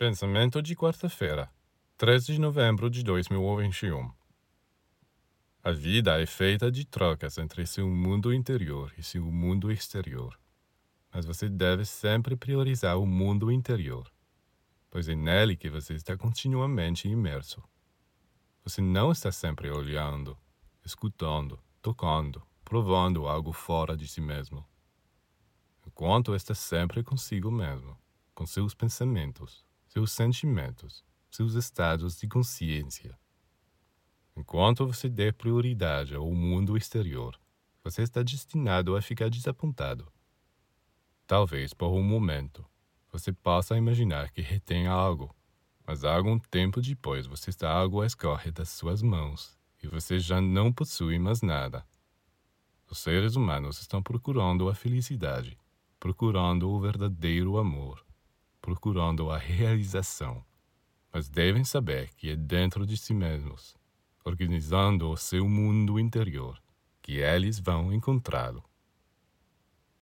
Pensamento de quarta-feira, 13 de novembro de 2021. A vida é feita de trocas entre seu mundo interior e seu mundo exterior. Mas você deve sempre priorizar o mundo interior, pois é nele que você está continuamente imerso. Você não está sempre olhando, escutando, tocando, provando algo fora de si mesmo. Enquanto está sempre consigo mesmo, com seus pensamentos, seus sentimentos, seus estados de consciência. Enquanto você der prioridade ao mundo exterior, você está destinado a ficar desapontado. Talvez por um momento você possa imaginar que retém algo, mas algum tempo depois você está algo escorre das suas mãos e você já não possui mais nada. Os seres humanos estão procurando a felicidade, procurando o verdadeiro amor procurando a realização, mas devem saber que é dentro de si mesmos, organizando o seu mundo interior, que eles vão encontrá-lo.